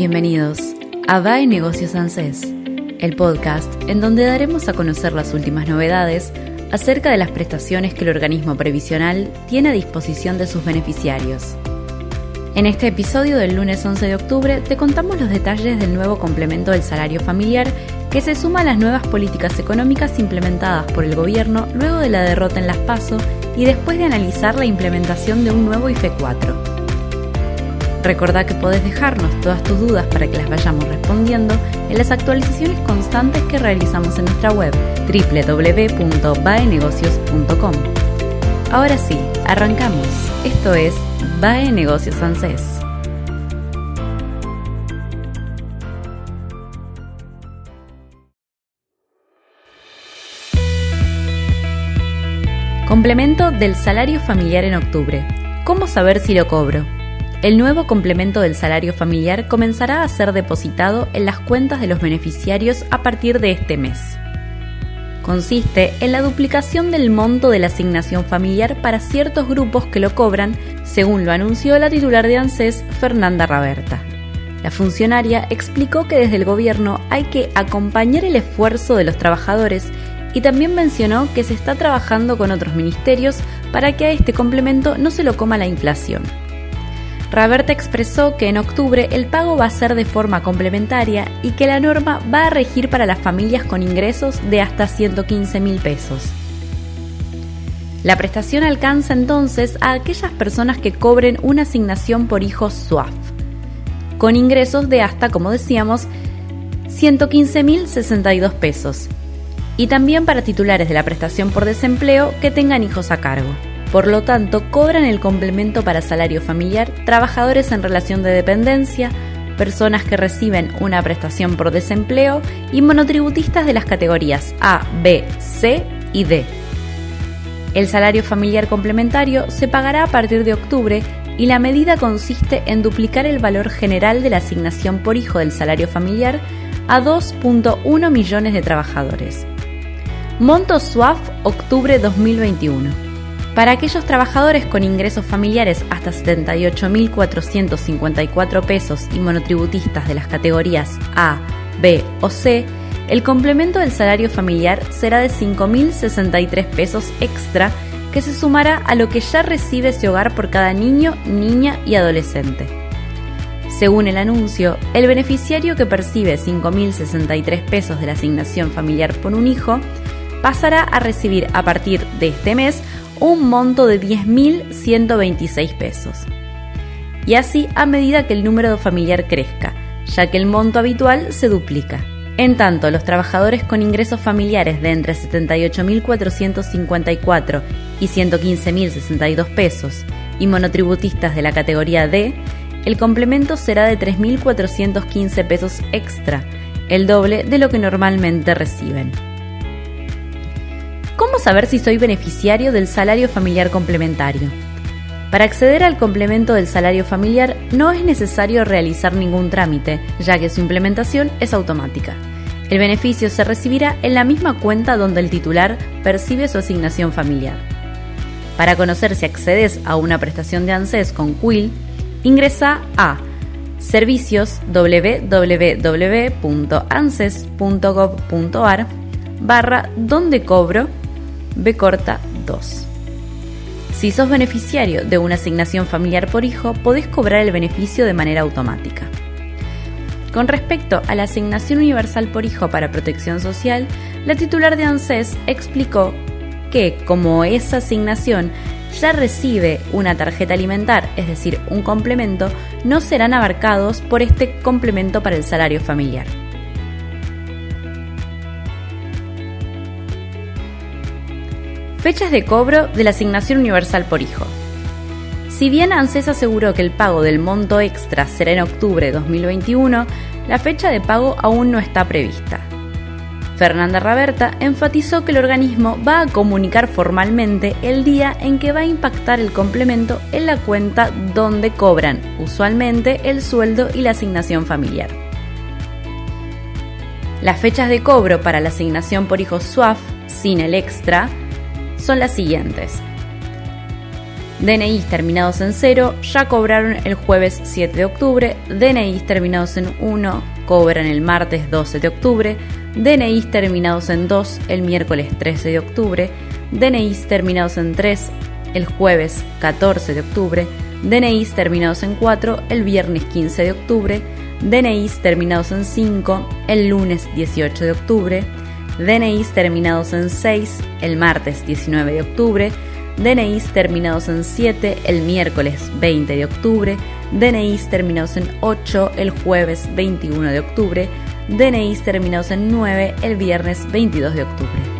Bienvenidos a DAE Negocios ANSES, el podcast en donde daremos a conocer las últimas novedades acerca de las prestaciones que el organismo previsional tiene a disposición de sus beneficiarios. En este episodio del lunes 11 de octubre te contamos los detalles del nuevo complemento del salario familiar que se suma a las nuevas políticas económicas implementadas por el gobierno luego de la derrota en las PASO y después de analizar la implementación de un nuevo IFE 4. Recordá que podés dejarnos todas tus dudas para que las vayamos respondiendo en las actualizaciones constantes que realizamos en nuestra web www.baenegocios.com. Ahora sí, arrancamos. Esto es Bae Negocios ANSES. Complemento del salario familiar en octubre. ¿Cómo saber si lo cobro? El nuevo complemento del salario familiar comenzará a ser depositado en las cuentas de los beneficiarios a partir de este mes. Consiste en la duplicación del monto de la asignación familiar para ciertos grupos que lo cobran, según lo anunció la titular de ANSES, Fernanda Raberta. La funcionaria explicó que desde el gobierno hay que acompañar el esfuerzo de los trabajadores y también mencionó que se está trabajando con otros ministerios para que a este complemento no se lo coma la inflación. Raberta expresó que en octubre el pago va a ser de forma complementaria y que la norma va a regir para las familias con ingresos de hasta 115 mil pesos. La prestación alcanza entonces a aquellas personas que cobren una asignación por hijos SUAF, con ingresos de hasta, como decíamos, 115.062 pesos, y también para titulares de la prestación por desempleo que tengan hijos a cargo. Por lo tanto, cobran el complemento para salario familiar trabajadores en relación de dependencia, personas que reciben una prestación por desempleo y monotributistas de las categorías A, B, C y D. El salario familiar complementario se pagará a partir de octubre y la medida consiste en duplicar el valor general de la asignación por hijo del salario familiar a 2.1 millones de trabajadores. Monto SWAF octubre 2021. Para aquellos trabajadores con ingresos familiares hasta 78.454 pesos y monotributistas de las categorías A, B o C, el complemento del salario familiar será de 5.063 pesos extra que se sumará a lo que ya recibe ese hogar por cada niño, niña y adolescente. Según el anuncio, el beneficiario que percibe 5.063 pesos de la asignación familiar por un hijo pasará a recibir a partir de este mes un monto de 10.126 pesos. Y así a medida que el número familiar crezca, ya que el monto habitual se duplica. En tanto, los trabajadores con ingresos familiares de entre 78.454 y 115.062 pesos y monotributistas de la categoría D, el complemento será de 3.415 pesos extra, el doble de lo que normalmente reciben. ¿Cómo saber si soy beneficiario del salario familiar complementario? Para acceder al complemento del salario familiar no es necesario realizar ningún trámite, ya que su implementación es automática. El beneficio se recibirá en la misma cuenta donde el titular percibe su asignación familiar. Para conocer si accedes a una prestación de ANSES con Quill, ingresa a servicios www.anses.gov.ar barra donde cobro B corta 2. Si sos beneficiario de una asignación familiar por hijo, podés cobrar el beneficio de manera automática. Con respecto a la asignación universal por hijo para protección social, la titular de ANSES explicó que, como esa asignación ya recibe una tarjeta alimentar, es decir, un complemento, no serán abarcados por este complemento para el salario familiar. Fechas de cobro de la asignación universal por hijo. Si bien ANSES aseguró que el pago del monto extra será en octubre de 2021, la fecha de pago aún no está prevista. Fernanda Raberta enfatizó que el organismo va a comunicar formalmente el día en que va a impactar el complemento en la cuenta donde cobran usualmente el sueldo y la asignación familiar. Las fechas de cobro para la asignación por hijos SWAF sin el extra son las siguientes. DNIs terminados en 0 ya cobraron el jueves 7 de octubre, DNIs terminados en 1 cobran el martes 12 de octubre, DNIs terminados en 2 el miércoles 13 de octubre, DNIs terminados en 3 el jueves 14 de octubre, DNIs terminados en 4 el viernes 15 de octubre, DNIs terminados en 5 el lunes 18 de octubre, DNIs terminados en 6 el martes 19 de octubre, DNIs terminados en 7 el miércoles 20 de octubre, DNIs terminados en 8 el jueves 21 de octubre, DNIs terminados en 9 el viernes 22 de octubre.